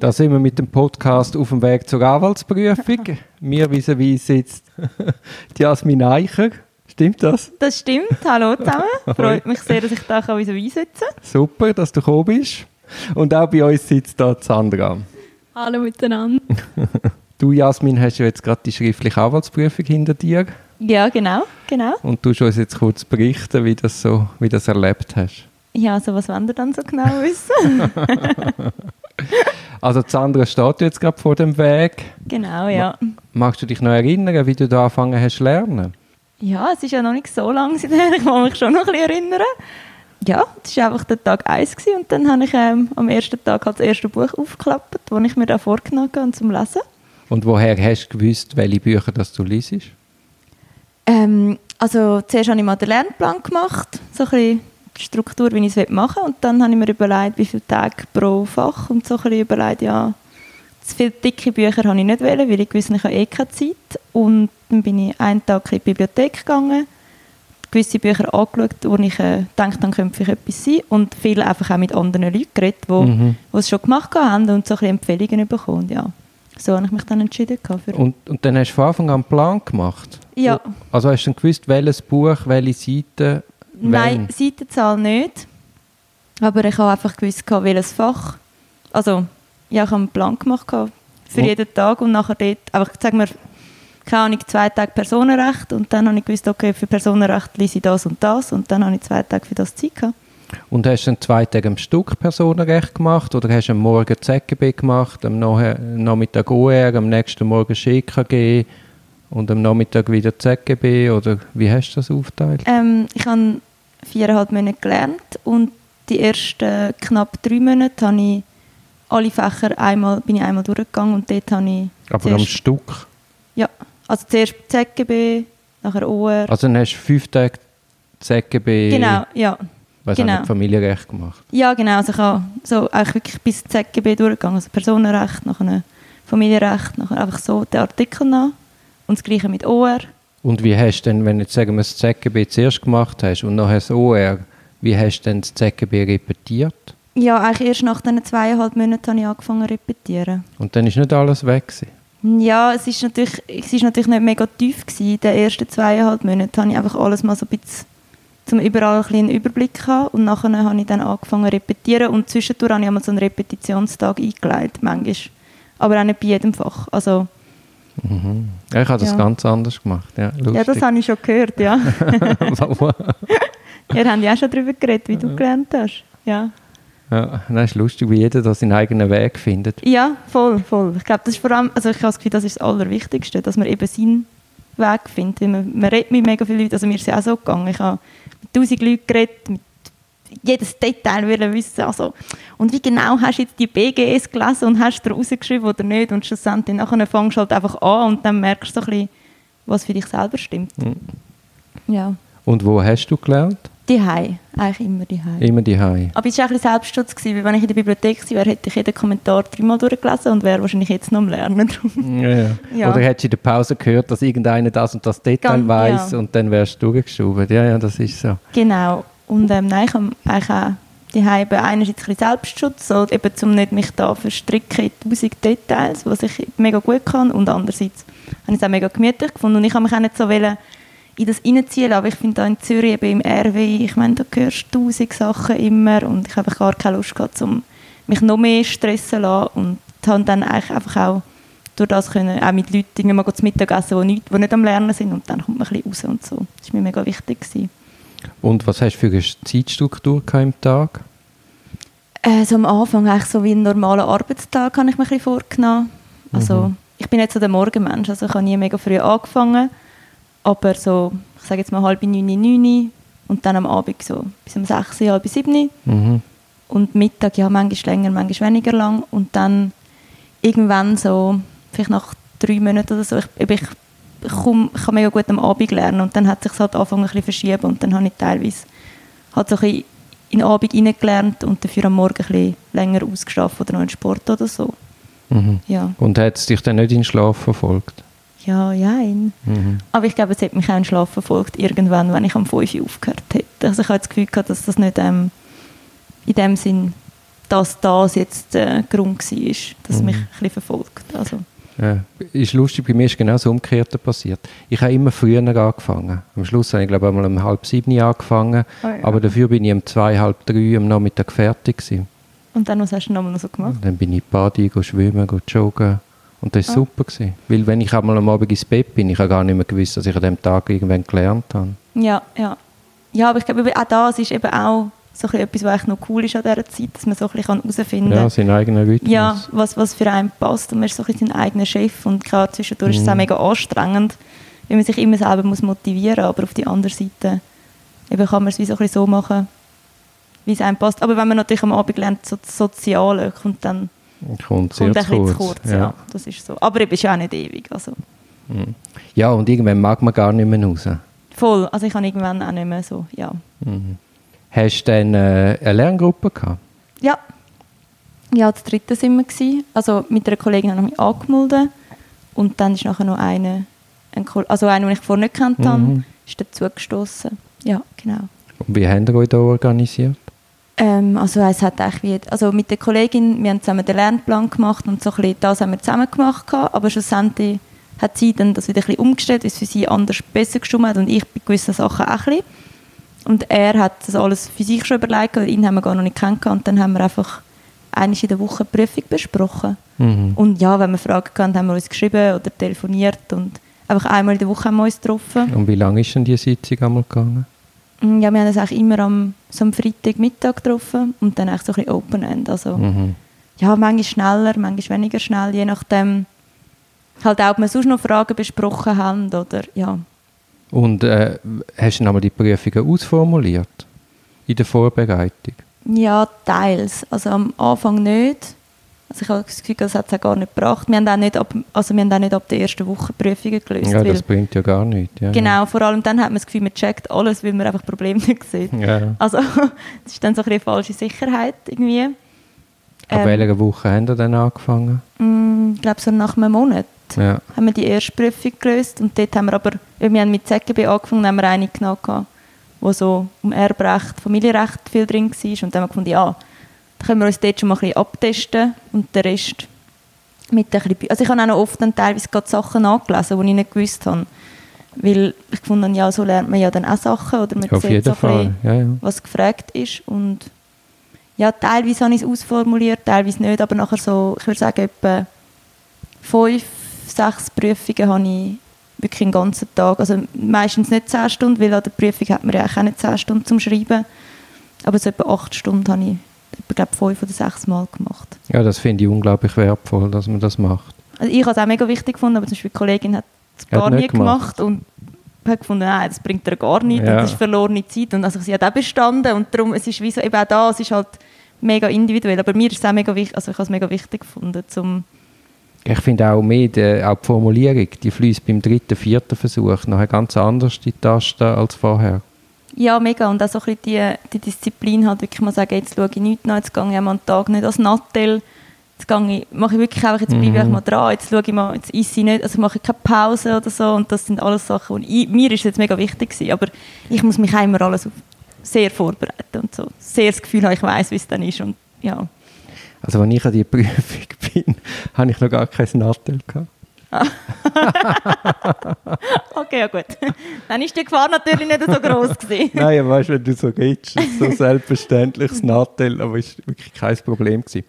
Da sind wir mit dem Podcast auf dem Weg zur Anwaltsprüfung. Mir vis-à-vis sitzt die Jasmin Eicher. Stimmt das? Das stimmt. Hallo zusammen. Freut mich sehr, dass ich da vis-à-vis sitzen kann. Super, dass du gekommen bist. Und auch bei uns sitzt da Sandra. Hallo miteinander. Du, Jasmin, hast ja jetzt gerade die schriftliche Anwaltsprüfung hinter dir. Ja, genau, genau. Und du uns jetzt kurz berichten, wie das so, wie das erlebt hast. Ja, also was wollen wir dann so genau wissen? also Sandra steht jetzt gerade vor dem Weg. Genau, ja. Magst du dich noch erinnern, wie du da angefangen hast zu lernen? Ja, es ist ja noch nicht so lange seither, ich kann mich schon noch ein bisschen erinnern. Ja, das war einfach der Tag 1 und dann habe ich ähm, am ersten Tag halt das erste Buch aufgeklappt, das ich mir da vorgenommen habe zum Lesen. Und woher hast du gewusst, welche Bücher das du liest? Ähm, also zuerst habe ich mal den Lernplan gemacht, so ein bisschen Struktur, wie ich es machen will. Und dann habe ich mir überlegt, wie viele Tage pro Fach und so ein bisschen überlegt, ja, zu viele dicke Bücher habe ich nicht wollen, weil ich wusste, ich habe eh keine Zeit. Und dann bin ich einen Tag in die Bibliothek gegangen, gewisse Bücher angeschaut, wo ich äh, dachte, dann könnte vielleicht etwas sein. Und viele einfach auch mit anderen Leuten geredet, die mhm. es schon gemacht haben und so ein bisschen Empfehlungen bekommen. Ja. So habe ich mich dann entschieden. Für und, und dann hast du von Anfang an einen Plan gemacht? Ja. Also hast du dann gewusst, welches Buch, welche Seite? Nein, wenn? Seitenzahl nicht. Aber ich habe einfach gewusst, welches Fach. Also, ja, ich habe einen Plan gemacht für jeden Tag und nachher dort, einfach, sagen wir, keine Ahnung, zwei Tage Personenrecht und dann habe ich gewusst, okay, für Personenrecht lese ich das und das und dann habe ich zwei Tage für das Zeit gehabt. Und hast du dann zwei Tage am Stück Personenrecht gemacht oder hast du am Morgen ZGB gemacht, am Nachmittag OR, am nächsten Morgen SchiKG und am Nachmittag wieder ZGB oder wie hast du das aufgeteilt? Ähm, ich habe viereinhalb Monate gelernt und die ersten knapp drei Monate habe ich alle Fächer einmal, bin ich einmal durchgegangen und dort habe ich... Aber am Stück? Ja, also zuerst ZGB, nachher OR. Also dann hast du fünf Tage ZGB... Genau, ja. Weil genau. Familienrecht gemacht. Ja, genau. Also ich habe so eigentlich wirklich bis ZGB durchgegangen. Also Personenrecht, nachher Familienrecht, nachher einfach so den Artikel nach. Und das Gleiche mit OR. Und wie hast du denn, wenn du jetzt sagen wir, das ZGB zuerst gemacht hast und nachher das OR, wie hast du denn das ZGB repetiert? Ja, eigentlich erst nach diesen zweieinhalb Monaten habe ich angefangen zu repetieren. Und dann ist nicht alles weg gewesen? Ja, es ist natürlich, es ist natürlich nicht mega tief gewesen. In den ersten zweieinhalb Monaten habe ich einfach alles mal so ein bisschen um überall ein einen Überblick haben. Und nachher habe ich dann angefangen zu repetieren und zwischendurch habe ich einmal so einen Repetitionstag eingeleitet, manchmal. Aber auch nicht bei jedem Fach. Also, mhm. ja, ich habe das ja. ganz anders gemacht. Ja, ja, das habe ich schon gehört, ja. Ihr habt ja auch schon darüber geredet, wie du gelernt hast. Ja. Ja, das ist lustig, wie jeder seinen eigenen Weg findet. Ja, voll, voll. Ich glaube, das ist vor allem, also ich habe das Gefühl, das ist das Allerwichtigste, dass man eben seinen Weg findet. Man, man redet mit mega vielen Leuten, also mir ist es auch so gegangen. Ich habe mit tausend Leuten geredet, mit jedes Detail wollen wissen. Also, und wie genau hast du jetzt die BGS gelesen und hast du rausgeschrieben oder nicht? Und schlussendlich nachher fängst du halt einfach an und dann merkst du so ein bisschen, was für dich selber stimmt. Mhm. Ja. Und wo hast du gelernt? Die Hai, eigentlich immer die Hai. Immer die Hai. Aber es war auch ein Selbstschutz, gewesen, weil wenn ich in der Bibliothek wäre, hätte ich jeden Kommentar dreimal durchgelesen und wäre wahrscheinlich jetzt noch am Lernen. ja, ja. ja. Oder hättest du in der Pause gehört, dass irgendeiner das und das Detail Ganz, weiss ja. und dann wärst du durchgeschoben. Ja, ja, das ist so. Genau. Und ähm, nein, ich habe eigentlich auch die Hai einerseits ein Selbstschutz, so, eben um nicht mich da verstricken in tausend Details, was ich mega gut kann und andererseits habe ich es auch mega gemütlich gefunden und ich habe mich auch nicht so wollen, in das reinziehen. Aber ich finde in Zürich, eben im RW, ich meine, da hörst du tausend Sachen immer und ich habe gar keine Lust gehabt, um mich noch mehr stressen zu lassen und habe dann eigentlich einfach auch durch das können, auch mit Leuten mal zu Mittag essen, die nicht, die nicht am Lernen sind und dann kommt man ein bisschen raus und so. Das war mir mega wichtig. Gewesen. Und was hast du für eine Zeitstruktur im Tag? Also am Anfang eigentlich so wie ein normaler Arbeitstag habe ich mir ein bisschen vorgenommen. Also mhm. ich bin nicht so der Morgenmensch, also ich habe nie mega früh angefangen aber so, ich sage jetzt mal halb neun, neun und dann am Abend so bis um sechs, halb sieben. Mhm. Und Mittag ja manchmal länger, manchmal weniger lang. Und dann irgendwann so, vielleicht nach drei Monaten oder so, ich, ich, komm, ich kann mega gut am Abend lernen und dann hat sich halt angefangen ein bisschen verschieben und dann habe ich teilweise halt so ein bisschen in den Abend reingelernt und dafür am Morgen ein bisschen länger ausgeschlafen oder noch in Sport oder so. Mhm. Ja. Und hat es dich dann nicht in den Schlaf verfolgt? ja, jein. Mhm. Aber ich glaube, es hat mich auch in Schlaf verfolgt, irgendwann, wenn ich am 5 Uhr aufgehört hätte. Also ich habe das Gefühl gehabt, dass das nicht ähm, in dem Sinn dass das jetzt der Grund war, dass Mhm. mich ein bisschen verfolgt. Also, Ja, ist lustig, bei mir ist genau das Umgekehrte passiert. Ich habe immer früher angefangen. Am Schluss habe ich glaube ich einmal um halb sieben angefangen, Oh ja. aber dafür bin ich um zwei, halb drei am Nachmittag fertig gewesen. und dann, was hast du nochmal noch so gemacht? Dann bin ich Badi, go schwimmen, go joggen und das war Ah. super. Gewesen. Weil wenn ich einmal am Abend ins Bett bin, ich habe gar nicht mehr gewusst, dass ich an dem Tag irgendwann gelernt habe. Ja, ja. Ja, aber ich glaube, auch das ist eben auch so ein etwas, was noch cool ist an dieser Zeit, dass man so ein bisschen herausfinden Ja, kann, seinen eigenen Rhythmus. ja, was, was für einen passt. Und man ist so ein bisschen sein eigener Chef. Und klar, zwischendurch ist es auch Mhm. mega anstrengend, weil man sich immer selber muss motivieren muss. Aber auf der anderen Seite eben kann man es wie so, ein bisschen so machen, wie es einem passt. Aber wenn man natürlich am Abend lernt, so das Soziale, kommt dann Kommt sehr kommt ein kurz. zu kurz. Ja. das ist so. Aber eben ist ja auch nicht ewig. Also. Mhm. ja, und irgendwann mag man gar nicht mehr raus. Voll. Also ich habe irgendwann auch nicht mehr so, ja. Mhm. Hast du dann äh, eine Lerngruppe gehabt? Ja. Ja, das dritte sind wir gewesen. Also mit einer Kollegin habe ich mich angemeldet und dann ist nachher noch eine, ein also eine, den ich vorher nicht gekannt habe, Mhm. ist dazugestoßen. Ja, genau. Und wie habt ihr euch da organisiert? Ähm, also es hat wie, also mit der Kollegin, wir haben zusammen den Lernplan gemacht und so ein bisschen das haben wir zusammen gemacht, gehabt, aber schlussendlich hat sie dann das wieder ein bisschen umgestellt, weil es für sie anders besser gestimmt hat und ich bei gewissen Sachen auch ein bisschen. Und er hat das alles für sich schon überlegt, weil ihn haben wir gar noch nicht kennengelernt und dann haben wir einfach einmal in der Woche die Prüfung besprochen. Mhm. Und ja, wenn wir Fragen hatten, haben wir uns geschrieben oder telefoniert und einfach einmal in der Woche haben wir uns getroffen. Und wie lange ist denn die Sitzung einmal gegangen? Mm, Ja, wir haben uns eigentlich immer am, so am Freitagmittag getroffen und dann eigentlich so ein bisschen Open-End. Also, Mhm. ja, manchmal schneller, manchmal weniger schnell, je nachdem, halt auch, ob wir sonst noch Fragen besprochen haben oder, ja. Und äh, hast du dann einmal die Prüfungen ausformuliert? In der Vorbereitung? Ja, teils. Also am Anfang nicht. Also ich habe das Gefühl, das hat es auch gar nicht gebracht. Wir haben auch nicht ab, also wir haben auch nicht ab der ersten Woche Prüfungen gelöst. Ja, das bringt ja gar nichts. Ja, genau, vor allem dann hat man das Gefühl, man checkt alles, weil man einfach Probleme nicht sieht. Ja. Ja. Also das ist dann so ein bisschen eine falsche Sicherheit irgendwie. Ab Ähm, welcher Woche haben ihr dann angefangen? Mm, Ich glaube, so nach einem Monat Ja. haben wir die erste Prüfung gelöst. Und dort haben wir aber, wir haben mit ZGB angefangen, haben wir eine genommen, gehabt, wo so um Erbrecht, Familienrecht viel drin war. Und dann haben wir gefunden, ja, da können wir uns dort schon mal ein bisschen abtesten und den Rest mit ein bisschen, also ich habe auch noch oft dann teilweise gerade Sachen nachgelesen, die ich nicht gewusst habe. Weil ich gefunden habe, ja, so lernt man ja dann auch Sachen oder man Auf sieht so ein Ja, ja. was gefragt ist und ja, teilweise habe ich es ausformuliert, teilweise nicht, aber nachher so, ich würde sagen, etwa fünf, sechs Prüfungen habe ich wirklich den ganzen Tag, also meistens nicht zehn Stunden, weil an der Prüfung hat man ja auch nicht zehn Stunden zum Schreiben, aber so etwa acht Stunden habe ich etwa, glaube fünf oder sechs Mal gemacht. ja, das finde ich unglaublich wertvoll, dass man das macht. Also ich habe es auch mega wichtig gefunden, aber zum Beispiel die Kollegin hat es Hat gar nicht nie gemacht und hat gefunden, nein, das bringt ihr gar nichts, Ja. das ist verlorene Zeit. Und also sie hat auch bestanden und darum, es ist wie so, eben auch da, es ist halt mega individuell, aber mir ist es auch mega wichtig, also ich habe es mega wichtig gefunden, zum, Ich finde auch mehr, die, auch die Formulierung, die fließt beim dritten, vierten Versuch nachher ganz anders die Tasten als vorher. ja, mega, und auch so ein bisschen die, die Disziplin halt wirklich mal sagen, jetzt schaue ich nichts nach, jetzt gehe ich einen Tag nicht als Nattel, jetzt gehe ich, mache ich wirklich einfach, jetzt bleibe ich Mhm. mal dran, jetzt schaue ich mal, jetzt esse ich nicht, also mache ich keine Pause oder so. Und das sind alles Sachen, die ich, mir ist jetzt mega wichtig gewesen, aber ich muss mich auch immer alles sehr vorbereiten und so, sehr das Gefühl habe, ich weiß, wie es dann ist. Und ja. Also als ich an die Prüfung bin, habe ich noch gar kein Nattel gehabt. Okay, ja gut. Dann ist die Gefahr natürlich nicht so groß gewesen. Nein, aber weißt du, wenn du so gehst, ist so selbstverständlich das Nattel, aber es war wirklich kein Problem. Gewesen.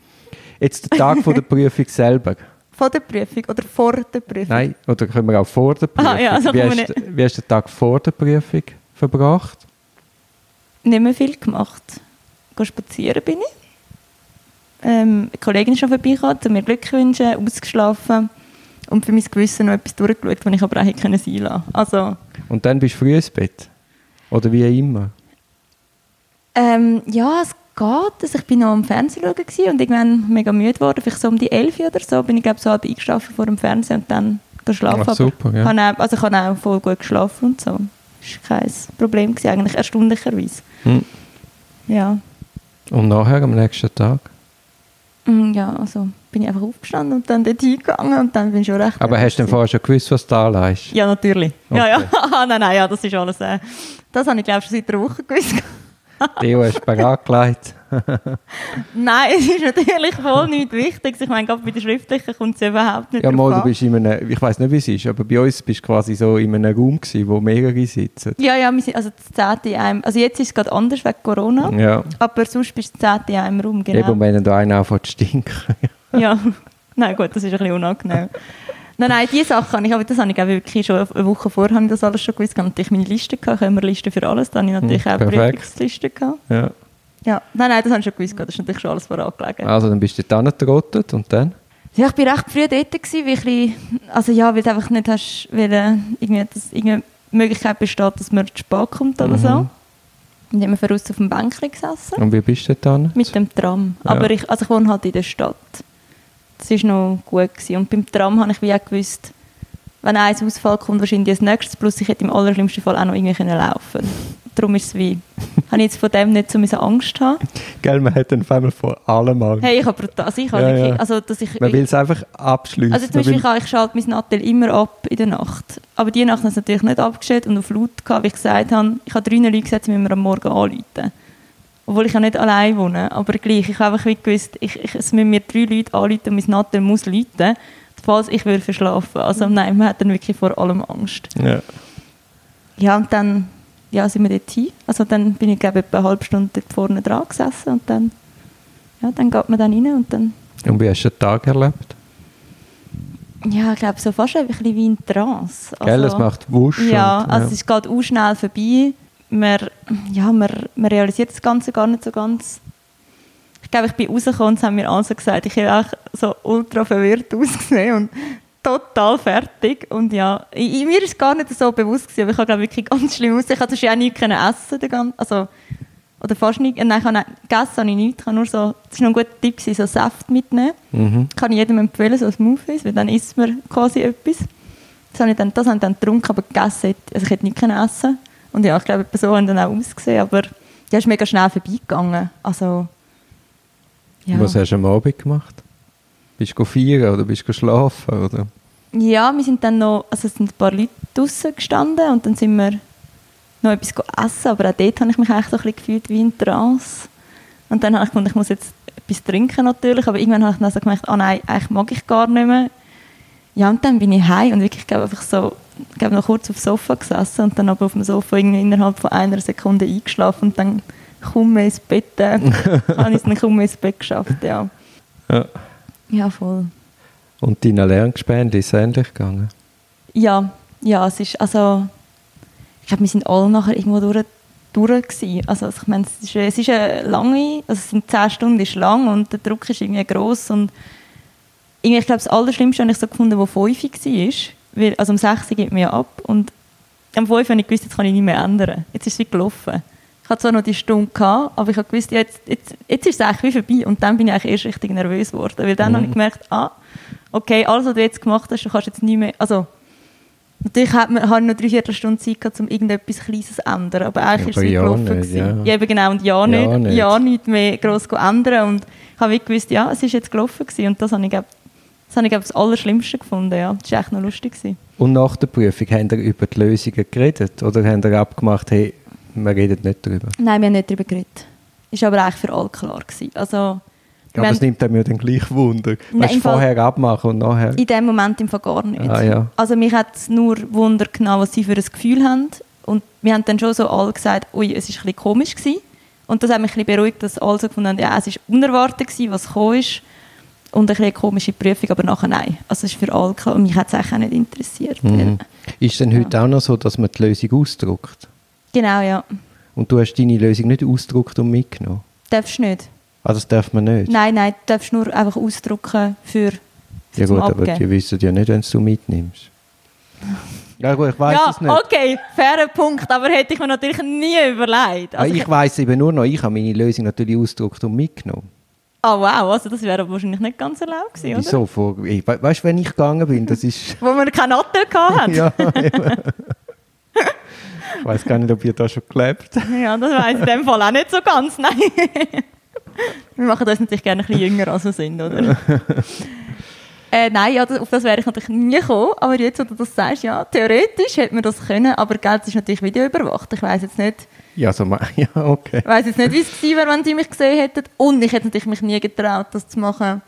Jetzt der Tag von der Prüfung selber. Vor der Prüfung oder vor der Prüfung? Nein, oder können wir auch vor der Prüfung. Ah, ja, so wie, hast, du- wie hast du den Tag vor der Prüfung verbracht? Nicht mehr viel gemacht. Gehen spazieren bin ich. Ähm, eine Kollegin ist schon vorbeigekommen, zu mir Glück wünschen, ausgeschlafen und für mein Gewissen noch etwas durchgeschaut, was ich aber auch hätte sein lassen. Also, Und dann bist du früh ins Bett? Oder wie immer? ähm, ja, es geht. Also ich bin noch am Fernsehen schauen und irgendwann mega müde geworden. Vielleicht so um die 11 Uhr oder so bin ich glaube so halb eingeschlafen vor dem Fernsehen und dann geschlafen. Ach, super, ja. habe auch, also ich habe auch voll gut geschlafen und so. Das war kein Problem, gewesen, eigentlich erstaunlicherweise. Hm. Ja. Und nachher, am nächsten Tag? Mm, Ja, also bin ich einfach aufgestanden und dann dort hingegangen und dann bin ich schon recht... Aber hast du denn vorher schon gewusst, was du da leist? Ja, natürlich. Ja, ja. Okay. Ah, nein, nein, ja, das ist alles... Äh, das habe ich glaube schon seit einer Woche gewusst. Theo, hast du bereit gelegt? Nein, es ist natürlich voll nicht wichtig. Ich meine, gerade bei den Schriftlichen kommt es überhaupt nicht Ja, mal, du bist in einem, ich weiß nicht, wie es ist, aber bei uns bist du quasi so in einem Raum gewesen, wo mehrere sitzen. Ja, ja, wir sind also das zehnte in einem. Also jetzt ist es gerade anders wegen Corona, Ja. aber sonst bist du das zehnte in einem Raum, Eben, genau. und wenn da einer anfängt zu stinken. Ja, nein gut, das ist ein bisschen unangenehm. Nein, nein, diese Sache habe ich, aber das habe ich auch wirklich schon eine Woche vorher habe ich das alles schon gewusst. Ich habe natürlich meine Liste gehabt, ich habe immer Liste für alles, dann habe ich natürlich Hm, auch eine perfekt. Prüfungsliste gehabt. ja. Ja, nein, nein, das habe ich schon gewusst, das ist natürlich schon alles vorangelegen. Also, dann bist du dort angetrottet und dann? Ja, ich bin recht früh dort gewesen, weil ich, bisschen- also ja, weil du einfach nicht hast, weil, irgendwie, dass irgendeine Möglichkeit besteht, dass man zu spät kommt oder Mhm. so. Und haben wir voraus auf dem Bänkchen gesessen. Und wie bist du an? Mit dem Tram. Ja. Aber ich, also ich wohne halt in der Stadt. Das war noch gut. Gewesen. Und beim Tram habe ich wie auch gewusst, wenn eins Ausfall kommt, wahrscheinlich das nächste. Plus ich hätte im allerschlimmsten Fall auch noch irgendwie können laufen Darum ist es wie, habe ich jetzt von dem nicht so Angst haben. Gell, man hat dann auf einmal vor allem Angst. Hey, ich habe brutal, also ich habe Ja, wirklich, ja. also dass ich, Man will es einfach abschließen. also zum Beispiel, ich, ich schalte mein Nattel immer ab in der Nacht. Aber die Nacht habe ich es natürlich nicht abgestellt und auf laut gehabt, wie ich gesagt habe, ich habe drei Leute gesagt, sie müssen mir am Morgen anrufen. Obwohl ich ja nicht allein wohne, aber gleich. Ich habe einfach gewusst, ich, ich, es müssen mir drei Leute anrufen und mein Nattel muss läuten, falls ich würde verschlafen. Also nein, man hat dann wirklich vor allem Angst. ja. Ja, und dann ja, sind wir dort hin. Also dann bin ich, glaube ich, etwa eine halbe Stunde dort vorne dran gesessen und dann, ja, dann geht man dann rein und dann Und wie hast du den Tag erlebt? Ja, ich glaube, so fast ein bisschen wie ein Trance. Gell, es macht Wusch. Ja, und, also es geht auch schnell vorbei. Man, ja, man, man realisiert das Ganze gar nicht so ganz. Ich glaube, ich bin rausgekommen und haben mir alle so gesagt, ich habe auch so ultra verwirrt ausgesehen und total fertig. Und ja, i- i- mir ist gar nicht so bewusst gewesen, aber ich habe glaube wirklich ganz schlimm ausgesehen. Ich konnte auch nichts können essen, den ganzen, also, oder fast nicht. Nein, ich habe nicht, gegessen habe ich nichts. Ich habe nur so, das war noch ein guter Tipp, so Saft mitnehmen Mhm. kann ich jedem empfehlen, so ein Smoothies, weil dann isst man quasi etwas. Das habe ich dann, das habe ich dann getrunken, aber gegessen, also ich hätte nicht können essen Und ja, ich glaube, so haben dann auch ausgesehen, aber die ist mega schnell vorbeigegangen. Also, ja. Was hast du am Abend gemacht? Bist du feiern oder bist du schlafen? Oder? Ja, wir sind dann noch, also es sind ein paar Leute draußen gestanden und dann sind wir noch etwas essen, aber auch dort habe ich mich eigentlich so ein bisschen gefühlt wie in Trance. Und dann habe ich gefunden, ich muss jetzt etwas trinken natürlich, aber irgendwann habe ich dann so gemerkt, ah nein, eigentlich mag ich gar nicht mehr. Ja, und dann bin ich heim und wirklich, glaube einfach so, glaube noch kurz aufs Sofa gesessen und dann aber auf dem Sofa irgendwie innerhalb von einer Sekunde eingeschlafen und dann kaum mehr ins Bett, äh, habe ich es dann kaum mehr ins Bett geschafft, ja. Ja. Ja, voll. Und deine Lerngespende ist es ähnlich gegangen? Ja, ja, es ist, also, ich glaube, wir sind alle nachher irgendwo durch, durch gewesen. Also, ich meine, es ist, es ist eine lange, also es sind zehn Stunden ist lang und der Druck ist irgendwie gross und irgendwie, ich glaube, das Allerschlimmste habe ich so gefunden, wo 5 war, weil, also um 6 geht mir ja ab und am 5 habe ich gewusst, jetzt kann ich nicht mehr ändern. Jetzt ist es wie gelaufen. Ich hatte zwar noch die Stunde, gehabt, aber ich habe gewusst, ja, jetzt, jetzt, jetzt ist es eigentlich wie vorbei und dann bin ich eigentlich erst richtig nervös geworden, weil dann Mhm. habe ich gemerkt, ah, okay, alles, was du jetzt gemacht hast, du kannst jetzt nicht mehr, also Natürlich hat man hat noch drei Viertelstunde Zeit gehabt, um irgendetwas Kleines zu ändern, aber eigentlich Aber ist es wie ja gelaufen. nicht, gewesen. ja. eben genau, und ja, Ja nicht, nicht. ja nicht mehr gross zu ändern und ich habe gewusst, ja, es ist jetzt gelaufen gewesen. und das habe ich, glaub, das, habe ich glaub, das Allerschlimmste gefunden, ja. Das war echt noch lustig. Gewesen. Und nach der Prüfung, haben ihr über die Lösungen geredet? Oder haben ihr abgemacht, hey, wir reden nicht darüber? Nein, wir haben nicht darüber geredet. Ist aber eigentlich für alle klar gewesen. Also, Aber es nimmt einem ja dann gleich Wunder. Nein, du, im Fall- vorher abmachen und nachher... in dem Moment im Fall gar nicht. Ah, ja. Also mich hat es nur Wunder genommen, was sie für ein Gefühl haben. Und wir haben dann schon so alle gesagt, ui, es war ein komisch. Gewesen. Und das hat mich ein beruhigt, dass alle so gefunden haben, ja, es war unerwartet, gewesen, was gekommen ist. Und ein bisschen eine komische Prüfung, aber nachher nein. Also es ist für alle klar. Und mich hat es auch nicht interessiert. Mhm. Ist denn heute auch noch so, dass man die Lösung ausdruckt? Genau, ja. Und du hast deine Lösung nicht ausgedruckt und mitgenommen? Darfst du nicht? Ah, das darf man nicht? Nein, nein, du darfst nur einfach ausdrucken für, für Ja gut, aber die wissen ja nicht, wenn du mitnimmst. Ja gut, ich weiß ja, es nicht. okay, fairer Punkt, aber hätte ich mir natürlich nie überlegt. Also ich weiß eben nur noch, ich habe meine Lösung natürlich ausgedruckt und mitgenommen. Oh wow, also das wäre wahrscheinlich nicht ganz erlaubt gewesen, oder? Wieso? Vor, we weißt du, wenn ich gegangen bin, das ist... Wo wir keinen Nattel hatten. ja. Ich weiß gar nicht, ob ihr da schon gelebt ja, das weiß ich in dem Fall auch nicht so ganz, nein. wir machen uns natürlich gerne ein bisschen jünger, als wir sind, oder? Äh, nein, ja, das- auf das wäre ich natürlich nie gekommen. Aber jetzt, wo du das sagst, ja, theoretisch hätte man das können. Aber Geld ist natürlich videoüberwacht. Ich weiß jetzt nicht, Ja, so, ma- ja, okay. ich weiss jetzt nicht, wie es gewesen wäre, wenn sie mich gesehen hätten. Und ich hätte natürlich mich nie getraut, das zu machen.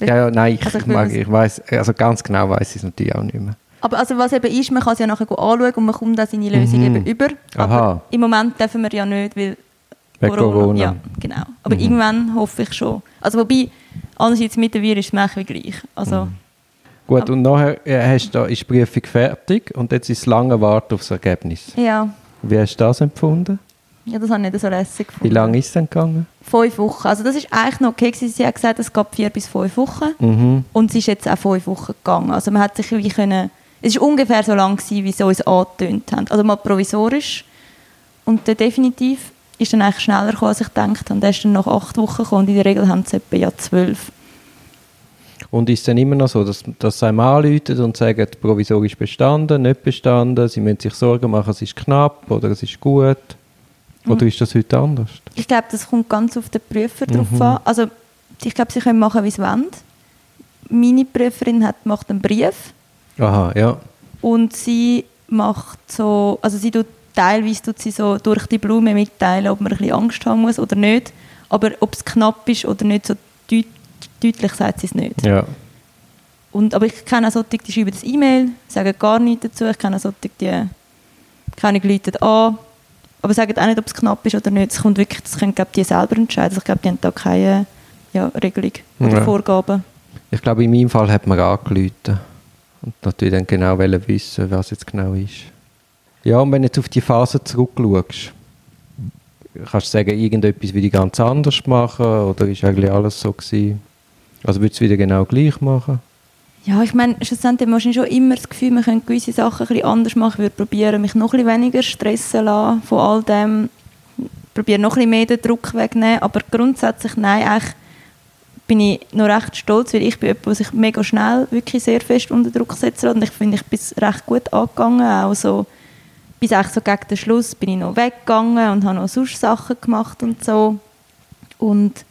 Ja, ja, nein, ich, Also ich mag, ich weiß, also ganz genau weiß ich es natürlich auch nicht mehr. Aber also was eben ist, man kann es ja nachher anschauen und man kommt auch seine Lösung Mhm. eben über. Aha. Aber im Moment dürfen wir ja nicht, weil Wegen Corona. Ja, genau. Aber Mhm. irgendwann hoffe ich schon. Also wobei, andererseits mit dem Virus ist es eigentlich gleich. Also, Mhm. Gut, und nachher äh, hast du ist die Prüfung fertig und jetzt ist das lange Warten auf das Ergebnis. ja. Wie hast du das empfunden? ja, das habe ich nicht so lässig gefunden. Wie lange ist es denn gegangen? Fünf Wochen. Also das ist eigentlich noch okay gewesen. Sie hat gesagt, es gab vier bis fünf Wochen. Mhm. Und es ist jetzt auch fünf Wochen gegangen. Also man hat sich wie können... Es war ungefähr so lang, gewesen, wie sie uns angetönt haben. Also mal provisorisch. Und dann definitiv ist dann eigentlich schneller gekommen, als ich gedacht habe. Der ist dann nach acht Wochen gekommen und in der Regel haben sie etwa ja zwölf. Und ist es dann immer noch so, dass, dass sie einem anrufen und sagen, provisorisch bestanden, nicht bestanden, sie müssen sich Sorgen machen, es ist knapp oder es ist gut? Oder ist das heute anders? Ich glaube, das kommt ganz auf den Prüfer drauf Mhm. an. Also ich glaube, sie können machen, wie sie wollen. Meine Prüferin hat, macht einen Brief Aha, ja. und sie macht so, also sie tut teilweise tut sie so durch die Blume mitteilen, ob man ein bisschen Angst haben muss oder nicht. Aber ob es knapp ist oder nicht, so deut deutlich sagt sie es nicht. ja. Und, aber ich kenne auch solche, die schreiben das E-Mail, sagen gar nichts dazu. Ich kenne auch solche, die keine Leute an, aber sagen auch nicht, ob es knapp ist oder nicht. Es kommt wirklich, das können glaub, die selber entscheiden. Also ich glaube, die haben da keine ja, Regelung oder Ja. Vorgaben. Ich glaube, in meinem Fall hat man angerufen und natürlich dann genau wollen wissen, was jetzt genau ist. Ja, und wenn du jetzt auf die Phase zurückschaust, kannst du sagen, irgendetwas würde ich ganz anders machen oder ist eigentlich alles so gewesen? Also würdest du es wieder genau gleich machen? Ja, ich meine, schlussendlich hast du schon immer das Gefühl, man könnte gewisse Sachen ein bisschen anders machen. Ich würde probieren, mich noch ein bisschen weniger stressen lassen von all dem. Probiere noch ein bisschen mehr den Druck wegnehmen. Aber grundsätzlich, nein, eigentlich bin ich noch recht stolz, weil ich bin jemand, der sich mega schnell wirklich sehr fest unter Druck setzen lässt. Und ich finde, ich bin recht gut angegangen. Auch so, bis eigentlich so gegen den Schluss bin ich noch weggegangen und habe noch sonst Sachen gemacht und so. Und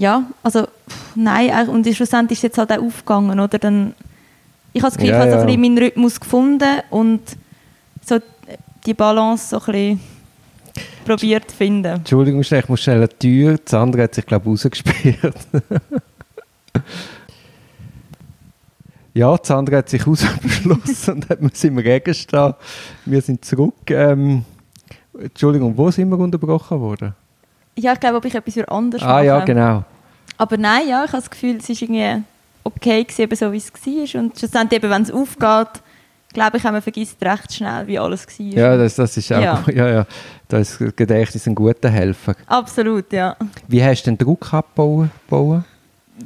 ja, also nein, und schlussendlich ist es jetzt halt auch aufgegangen, oder? Dann, ich habe das Gefühl, Ja, ich habe so ein bisschen meinen Rhythmus gefunden und so die Balance so ein bisschen probiert zu finden. Entschuldigung, schnell, ich muss schnell eine Tür. Das andere hat sich, glaube ich, rausgesperrt. ja, das andere hat sich rausgeschlossen und hat muss im Regen stehen. Wir sind zurück. Ähm, Entschuldigung, wo sind wir unterbrochen worden? Ja, ich glaube, ob ich etwas für anders Ah mache. ja, genau. Aber nein, ja, ich habe das Gefühl, es war irgendwie okay gewesen, eben so wie es war. Und schlussendlich, eben, wenn es aufgeht, glaube ich, man vergisst recht schnell, wie alles war. Ja, das, das ist auch Ja. ja. Ja, Das Gedächtnis ist ein guter Helfer. Absolut, ja. Wie hast du den Druck abgebaut?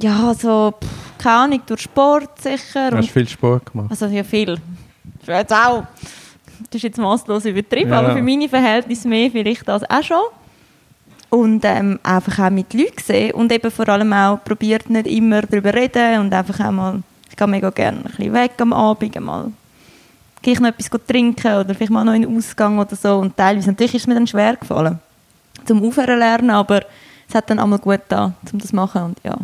Ja, so, pff, keine Ahnung, durch Sport sicher. Hast du viel Sport gemacht? Also ja, viel. Für jetzt auch. Das ist jetzt maßlos übertrieben, Ja. aber für meine Verhältnisse mehr vielleicht als auch schon. Und ähm, einfach auch mit Leuten sehen und eben vor allem auch probiert nicht immer darüber reden und einfach auch mal, ich gehe mega gerne ein bisschen weg am Abend, mal gehe ich noch etwas trinken oder vielleicht mal noch in den Ausgang oder so und teilweise, natürlich ist es mir dann schwer gefallen zum Aufhören lernen, aber es hat dann einmal gut da, um das zu machen und ja,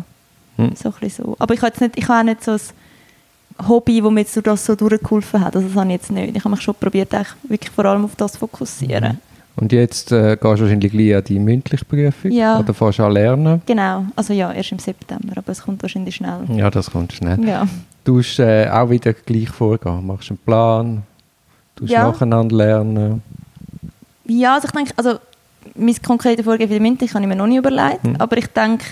Hm. so ein bisschen so. Aber ich habe jetzt nicht, ich habe auch nicht so ein Hobby, wo mir jetzt das so durchgeholfen hat. Also das habe ich jetzt nicht. Ich habe mich schon probiert, wirklich vor allem auf das zu fokussieren. Und jetzt äh, gehst du wahrscheinlich gleich an die mündliche Prüfung? Ja. Oder fährst du an lernen? Genau. Also ja, erst im September, aber es kommt wahrscheinlich schnell. Ja, das kommt schnell. Ja. Du musst äh, auch wieder gleich vorgehen. Machst einen Plan, du Ja. nacheinander lernen. Ja, also ich denke, also mein konkretes Vorgehen für die Mündlich habe ich mir noch nicht überlegt, Hm. aber ich denke,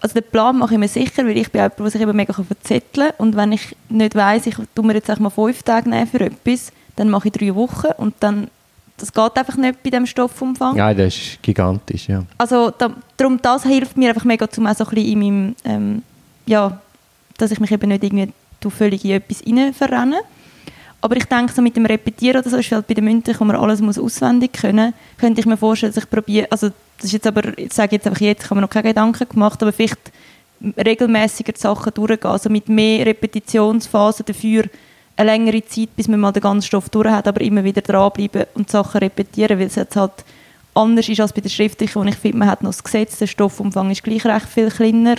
also den Plan mache ich mir sicher, weil ich bin jemand, der sich eben mega verzetteln kann und wenn ich nicht weiss, ich tue mir jetzt auch mal fünf Tage nehmen für etwas, dann mache ich drei Wochen und dann, das geht einfach nicht bei diesem Stoffumfang. Ja, das ist gigantisch, ja. Also da, darum, das hilft mir einfach mega, um auch so ein bisschen in meinem, ähm, ja, dass ich mich eben nicht irgendwie völlig in etwas rein verrenne. Aber ich denke, so mit dem Repetieren oder so, ist halt bei den Mündlichen, wo man alles muss auswendig können, könnte ich mir vorstellen, dass ich probiere, also das ist jetzt aber, ich sage jetzt einfach jetzt, ich habe mir noch keine Gedanken gemacht, aber vielleicht regelmäßiger die Sachen durchgehen, also mit mehr Repetitionsphasen dafür eine längere Zeit, bis man mal den ganzen Stoff durch hat, aber immer wieder dranbleiben und Sachen repetieren, weil es jetzt halt anders ist als bei der schriftlichen, wo ich finde, man hat noch das Gesetz, der Stoffumfang ist gleich recht viel kleiner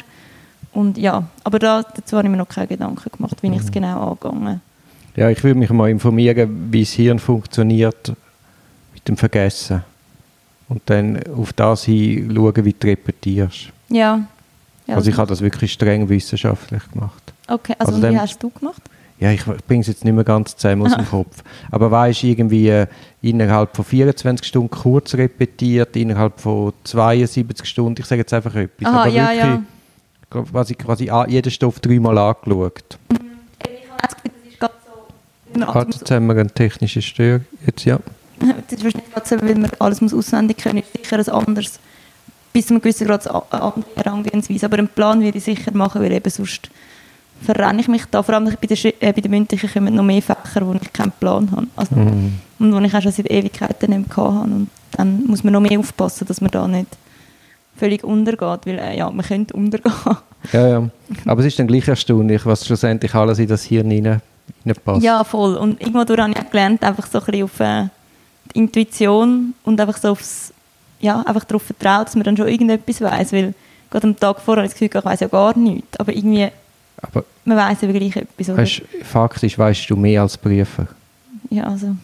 Und ja, aber da, dazu habe ich mir noch keine Gedanken gemacht, wie ich es genau angegangen Ja, ich würde mich mal informieren, wie das Hirn funktioniert mit dem Vergessen. Und dann auf das hin schauen, wie du repetierst. Ja. ja also ich habe das wirklich streng wissenschaftlich gemacht. Okay, also, also und wie dann- hast du gemacht? Ja, ich bringe es jetzt nicht mehr ganz zusammen aus dem Kopf. Aber weißt du, irgendwie äh, innerhalb von 24 Stunden kurz repetiert, innerhalb von 72 Stunden, ich sage jetzt einfach etwas. Aha, aber ja, wirklich ja. quasi, quasi jeden Stoff dreimal angeschaut. Ich habe das Gefühl, das ist gerade so... Hat jetzt haben wir eine technische Störung. Jetzt ja. Das ist wahrscheinlich gerade so, weil man alles muss auswendig können, ist sicher ein anderes, bis zu einem gewissen Grad eine andere Herangehensweise. Aber einen Plan würde ich sicher machen, weil eben sonst verrenne ich mich da. Vor allem bei den, Schri- äh, bei den mündlichen kommen noch mehr Fächer, wo ich keinen Plan habe. Also, Mhm. Und wo ich auch schon seit Ewigkeiten nicht hatte. Und dann muss man noch mehr aufpassen, dass man da nicht völlig untergeht, weil äh, ja, man könnte untergehen. Ja, ja. Aber es ist dann gleich erstaunlich, was schlussendlich alles in das Hirn rein, reinpasst. Ja, voll. Und irgendwo durch habe ich auch gelernt, einfach so ein bisschen auf äh, die Intuition und einfach so aufs, ja, einfach darauf vertraut, dass man dann schon irgendetwas weiß, weil gerade am Tag vorher habe ich das Gefühl, ich weiß ja gar nichts, aber irgendwie, Aber man weiß aber gleich etwas, oder? weißt, faktisch weißt du mehr als Prüfer. Ja, also,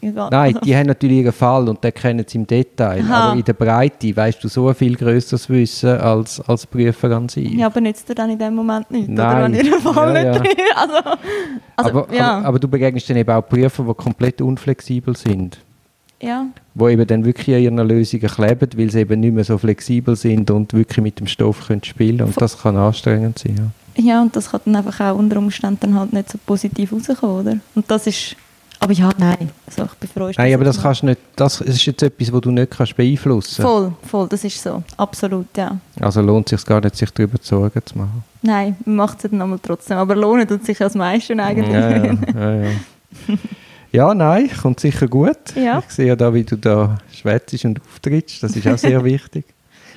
egal. Nein, also, die haben natürlich ihren Fall und den kennen sie im Detail. Aha. Aber in der Breite weißt du so viel größeres Wissen als, als Prüfer an sich. ja, aber nützt dir dann in dem Moment nichts, Nein. oder? Wenn ihr Fall Ja, nicht drin- also, also, aber, ja. aber, aber du begegnest dann eben auch Prüfer, die komplett unflexibel sind. ja, Die eben dann wirklich an ihren Lösungen kleben, weil sie eben nicht mehr so flexibel sind und wirklich mit dem Stoff können spielen Und das kann anstrengend sein. Ja. Ja, und das kann dann einfach auch unter Umständen dann halt nicht so positiv rauskommen, oder? Und das ist, aber ja, nein, also ich bin froh, Nein, aber das mal- kannst du nicht, das ist jetzt etwas, was du nicht kannst beeinflussen Voll, voll, das ist so. Absolut, ja. Also lohnt es sich gar nicht, sich darüber Sorgen zu machen. Nein, man macht es dann einmal trotzdem. Aber lohnen tut sich als meisten eigentlich. Ja, ja, ja, ja. ja, nein, kommt sicher gut. Ja. Ich sehe ja da, wie du da schwätzt und auftrittst. Das ist auch sehr wichtig.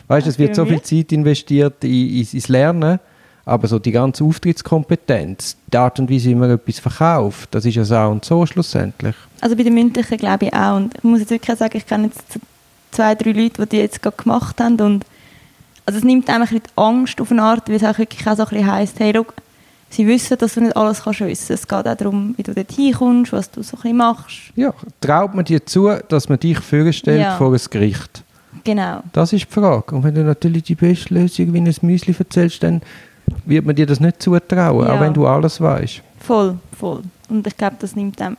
Weißt du, es wird so viel Zeit investiert in, in, ins Lernen, aber so die ganze Auftrittskompetenz, die Art und Weise, wie man etwas verkauft, das ist ja so und so schlussendlich. Also bei den mündlichen glaube ich auch. Und ich muss jetzt wirklich sagen, ich kenne jetzt zwei, drei Leute, die die jetzt gerade gemacht haben. Und also es nimmt einem ein bisschen die Angst auf eine Art, weil es auch wirklich auch so ein bisschen heisst, hey, schau, sie wissen, dass du nicht alles kannst wissen. Es geht auch darum, wie du dort hinkommst, was du so ein bisschen machst. Ja, traut man dir zu, dass man dich vorstellt Ja. vor ein Gericht? Genau. Das ist die Frage. Und wenn du natürlich die beste Lösung wie ein Müsli erzählst, dann wird man dir das nicht zutrauen, Ja. auch wenn du alles weißt. Voll, voll. Und ich glaube, das nimmt einem...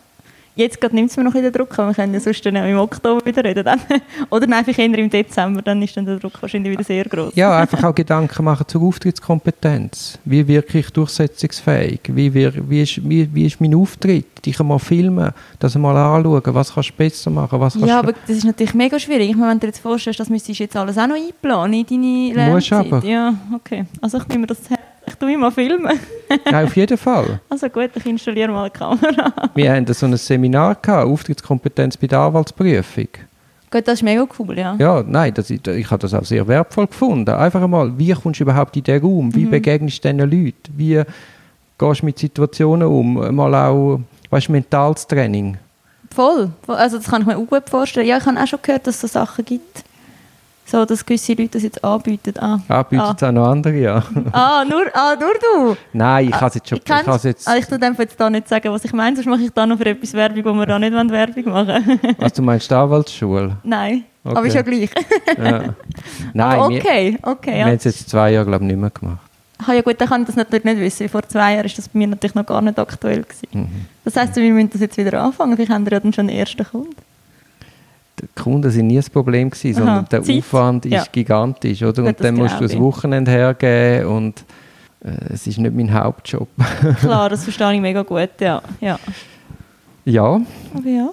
Jetzt gerade nimmt es mir noch bisschen den Druck, aber wir können ja sonst dann im Oktober wieder reden. Dann. Oder nein, einfach eher im Dezember, dann ist dann der Druck wahrscheinlich wieder sehr groß. Ja, einfach auch Gedanken machen zur Auftrittskompetenz. Wie wirke ich durchsetzungsfähig? Wie, wir, wie, ist, wie, wie ist mein Auftritt? Dich einmal filmen, das einmal anschauen. Was kannst du besser machen? Was Ja, aber das ist natürlich mega schwierig. Ich meine, wenn du dir jetzt vorstellst, das müsstest du jetzt alles auch noch einplanen in deine Musst Lernzeit. aber. Ja, okay. Also ich nehme mir das zu Herzen. Ich tue mich mal filmen. Nein, auf jeden Fall. Also gut, ich installiere mal eine Kamera. Wir haben so ein Seminar gehabt, Auftrittskompetenz bei der Anwaltsprüfung. gut, das ist mega cool, ja. Ja, nein, das, ich, ich habe das auch sehr wertvoll gefunden. Einfach einmal, wie kommst du überhaupt in den Raum? Mhm. Wie begegnest du diesen Leuten? Wie gehst du mit Situationen um? Mal auch, weißt du, mentales Training. Voll. Voll. Also das kann ich mir auch gut vorstellen. Ja, ich habe auch schon gehört, dass es so Sachen gibt. So, dass gewisse Leute das jetzt anbieten. Ah, Ah, bietet es auch noch andere, ja. ah, nur, ah nur du? Nein, ich habe es jetzt schon. Ich. Ich habe jetzt, ah, ich dem jetzt da nicht sagen, was ich meine, sonst mache ich da noch für etwas Werbung, wo wir da nicht wollen Werbung machen was du meinst, die Anwaltsschule? Nein, aber Okay. ist ja gleich. Ja. Nein, aber wir, okay, okay. wir Ja. haben es jetzt zwei Jahre, glaube ich, nicht mehr gemacht. Ah, ja gut, dann kann ich das natürlich nicht wissen. Vor zwei Jahren ist das bei mir natürlich noch gar nicht aktuell gewesen. Mhm. Das heisst, wir müssen das jetzt wieder anfangen. Vielleicht haben wir ja dann schon den ersten Kunden. Die Kunden sind nie das Problem gewesen, Aha, sondern der Zeit. Aufwand ist Ja. gigantisch, oder? Und dann musst du das. Wochenende hergeben und äh, es ist nicht mein Hauptjob. Klar, das verstehe ich mega gut, ja. ja. ja, ja,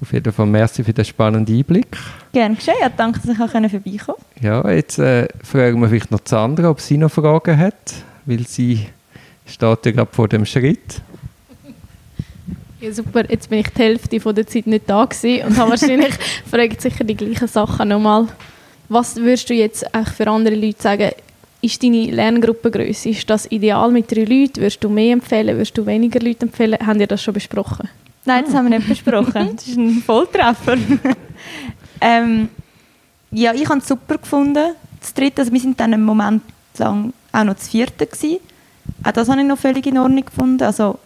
auf jeden Fall merci für den spannenden Einblick. gerne geschehen. Ja, danke, dass ich auch vorbeikommen konnte. Ja, jetzt äh, fragen wir vielleicht noch Sandra, ob sie noch Fragen hat, weil sie steht ja gerade vor dem Schritt. Ja, super. Jetzt bin ich die Hälfte von der Zeit nicht da gewesen und habe wahrscheinlich fragt sicher die gleichen Sachen nochmal. Was würdest du jetzt eigentlich für andere Leute sagen? Ist deine Lerngruppengröße, ist das ideal mit drei Leuten? Würdest du mehr empfehlen? Würdest du weniger Leute empfehlen? Haben ihr das schon besprochen? Nein, das haben wir nicht besprochen. Das ist ein Volltreffer. ähm, ja, ich habe es super gefunden. Das dritte, also wir sind dann einen Moment lang auch noch das vierte gewesen. Auch das habe ich noch völlig in Ordnung gefunden. Also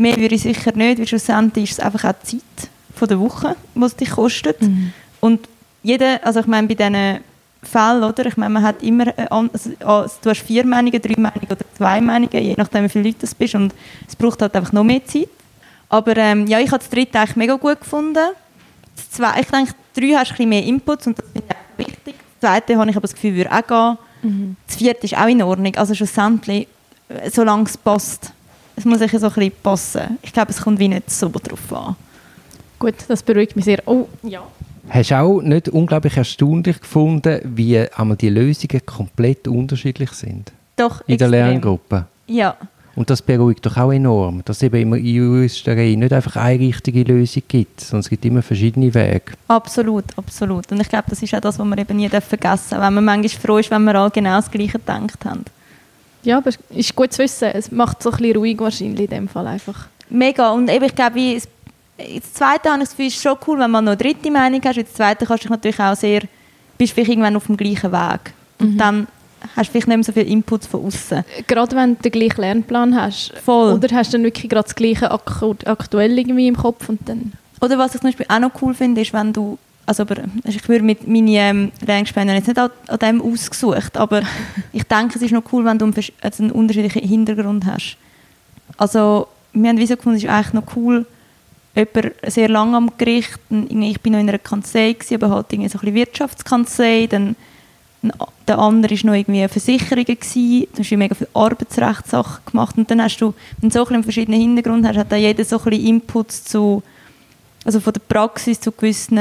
mehr würde ich sicher nicht, weil schlussendlich ist es einfach auch die Zeit von der Woche, die es dich kostet. Mhm. Und jeder, also ich meine, bei diesen Fällen, oder? Ich meine, man hat immer, äh, also, also, du hast vier Meinungen, drei Meinungen oder zwei Meinungen, je nachdem, wie viele Leute das bist. Und es braucht halt einfach noch mehr Zeit. Aber ähm, ja, ich habe das dritte eigentlich mega gut gefunden. Das zwei, ich denke, drei hast ein bisschen mehr Inputs und das finde ich auch wichtig. Das zweite habe ich aber das Gefühl, würde auch gehen. Mhm. Das vierte ist auch in Ordnung. Also schlussendlich, äh, solange es passt. Es muss sicher so ein bisschen passen. Ich glaube, es kommt wie nicht so drauf an. Gut, das beruhigt mich sehr. Oh, ja. Hast du auch nicht unglaublich erstaunlich gefunden, wie einmal die Lösungen komplett unterschiedlich sind Doch, in der extrem. Lerngruppe? Ja, Und das beruhigt doch auch enorm, dass es eben immer in Juristerei nicht einfach eine richtige Lösung gibt, sondern es gibt immer verschiedene Wege. absolut, absolut. Und ich glaube, das ist auch das, was wir eben nie vergessen dürfen, wenn man manchmal froh ist, wenn wir alle genau das Gleiche gedacht haben. Ja, aber es ist gut zu wissen. Es macht so ein bisschen ruhig wahrscheinlich in dem Fall einfach. Mega. Und eben, ich glaube, es- das Zweite habe ich das Gefühl, es ist schon cool, wenn man noch eine dritte Meinung hast. weil Das Zweite kannst du dich natürlich auch sehr, bist vielleicht irgendwann auf dem gleichen Weg. Und dann hast du vielleicht nicht mehr so viel Inputs von außen. Gerade wenn du den gleichen Lernplan hast. Voll. Oder hast du dann wirklich gerade das gleiche aktuell irgendwie im Kopf und dann... Oder was ich zum Beispiel auch noch cool finde, ist, wenn du, also aber, also ich würde mit meinen ähm, Lernspendern jetzt nicht an, an dem ausgesucht, aber ich denke, es ist noch cool, wenn du einen, also einen unterschiedlichen Hintergrund hast. Also wir haben wie so gefunden, es ist eigentlich noch cool, jemand sehr lange am Gericht, ich bin noch in einer Kanzlei, gewesen, aber halt irgendwie so ein bisschen Wirtschaftskanzlei, dann der andere war noch irgendwie Versicherungen, gewesen, dann hast du mega viele Arbeitsrechtssachen gemacht und dann hast du, wenn du so ein bisschen verschiedenen Hintergrund hast, hat auch jeder so ein bisschen Inputs zu also von der Praxis zu gewissen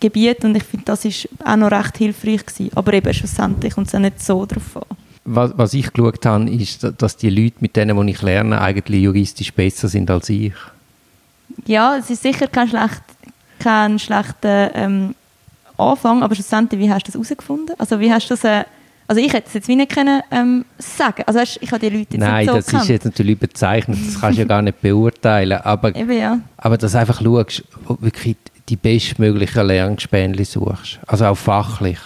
Gebieten und ich finde, das ist auch noch recht hilfreich gewesen. Aber eben schlussendlich kommt es auch nicht so drauf an. Was, was ich geschaut habe, ist, dass die Leute, mit denen die ich lerne, eigentlich juristisch besser sind als ich. Ja, es ist sicher kein, schlecht, kein schlechter ähm, Anfang, aber schlussendlich, wie hast du das herausgefunden? Also wie hast du das... Äh, also ich hätte es jetzt wie nicht können, ähm, sagen Also weisst, ich habe die Leute jetzt Nein, so das gekannt. ist jetzt natürlich überzeichnet, das kannst du ja gar nicht beurteilen. Aber, Eben, ja. aber dass du einfach schaust, wirklich die bestmöglichen Lerngespänli suchst. Also auch fachlich.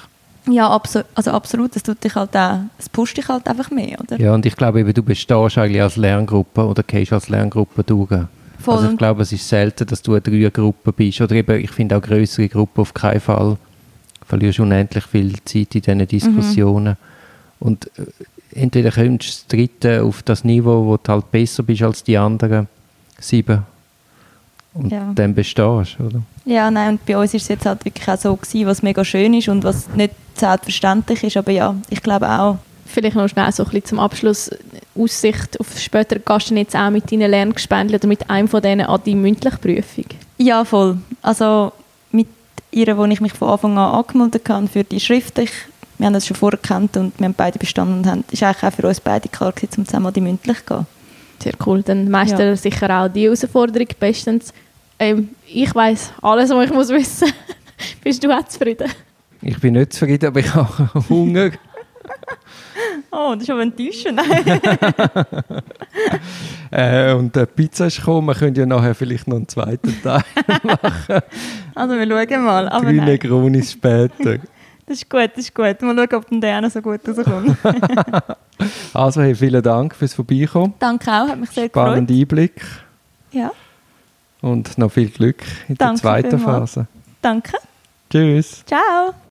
Ja, abso also absolut. Das tut dich halt auch, es pusht dich halt einfach mehr, oder? Ja, und ich glaube eben, du bestehst eigentlich als Lerngruppe oder gehst als Lerngruppe durch. Voll. Also ich glaube, es ist selten, dass du eine Dreiergruppe bist. Oder eben, ich finde auch größere Gruppen auf keinen Fall. Du verlierst unendlich viel Zeit in diesen Diskussionen. Und äh, entweder kommst du das dritte auf das Niveau, wo du halt besser bist als die anderen sieben. Und Ja. dann bestehst du, oder? Ja, nein, und bei uns ist es jetzt halt wirklich auch so gewesen, was mega schön ist und was nicht selbstverständlich ist, aber ja, ich glaube auch. Vielleicht noch schnell so ein bisschen zum Abschluss Aussicht auf später. Gehst du jetzt auch mit deinen Lerngespändchen oder mit einem von denen an die mündliche Prüfung? Ja, voll. Also mit ihr, wo ich mich von Anfang an angemeldet habe für die schriftlich, wir haben das schon vorher gekannt und wir haben beide bestanden und haben, ist eigentlich auch für uns beide klar gewesen, um zusammen an die mündlich zu gehen. Sehr cool. Dann meistert Ja. sicher auch die Herausforderung bestens. Ähm, ich weiß alles, was ich muss wissen. Bist du auch zufrieden? Ich bin nicht zufrieden, aber ich habe Hunger. Oh, das ist aber enttäuschend. äh, und die Pizza ist gekommen. Wir können ja nachher vielleicht noch einen zweiten Teil. also wir schauen mal. Aber Drei nein, Negronis später. das ist gut, das ist gut. Mal schauen, ob der auch noch so gut rauskommt. Also, hey, vielen Dank fürs Vorbeikommen. Danke auch, hat mich sehr gefreut. Spannender Einblick Ja, und noch viel Glück in der Danke zweiten vielmals. Phase. danke. Tschüss. Ciao.